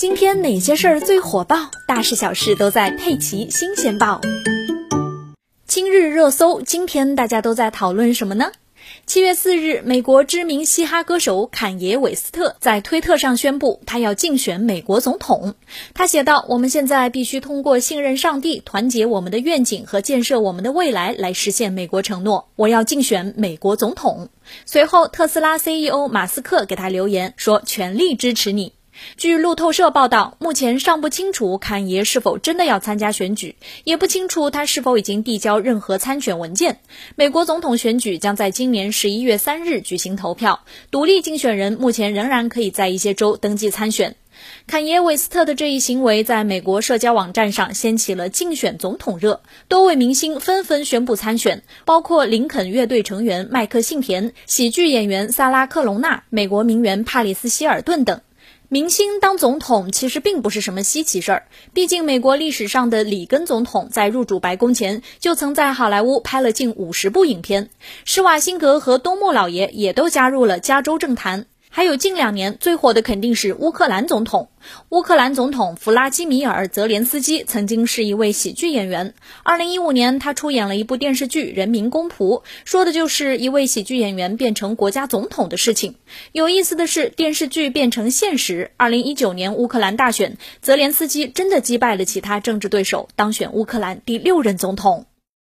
今天哪些事儿最火爆？大事小事都在《佩奇新鲜报》。今日热搜，今天大家都在讨论什么呢？七月四日，美国知名嘻哈歌手坎爷·韦斯特在推特上宣布，他要竞选美国总统。他写道：“我们现在必须通过信任上帝、团结我们的愿景和建设我们的未来，来实现美国承诺。我要竞选美国总统。”随后，特斯拉 CEO 马斯克给他留言说：“全力支持你。”据路透社报道，目前尚不清楚坎爷是否真的要参加选举，也不清楚他是否已经递交任何参选文件。美国总统选举将在今年十一月三日举行投票，独立竞选人目前仍然可以在一些州登记参选。坎爷·韦斯特的这一行为在美国社交网站上掀起了竞选总统热，多位明星纷纷宣布参选，包括林肯乐队成员麦克信田、喜剧演员萨拉·克隆纳、美国名媛帕里斯·希尔顿等。明星当总统其实并不是什么稀奇事儿，毕竟美国历史上的里根总统在入主白宫前就曾在好莱坞拍了近五十部影片，施瓦辛格和东木老爷也都加入了加州政坛。还有近两年最火的肯定是乌克兰总统。乌克兰总统弗拉基米尔·泽连斯基曾经是一位喜剧演员。二零一五年，他出演了一部电视剧《人民公仆》，说的就是一位喜剧演员变成国家总统的事情。有意思的是，电视剧变成现实。二零一九年乌克兰大选，泽连斯基真的击败了其他政治对手，当选乌克兰第六任总统。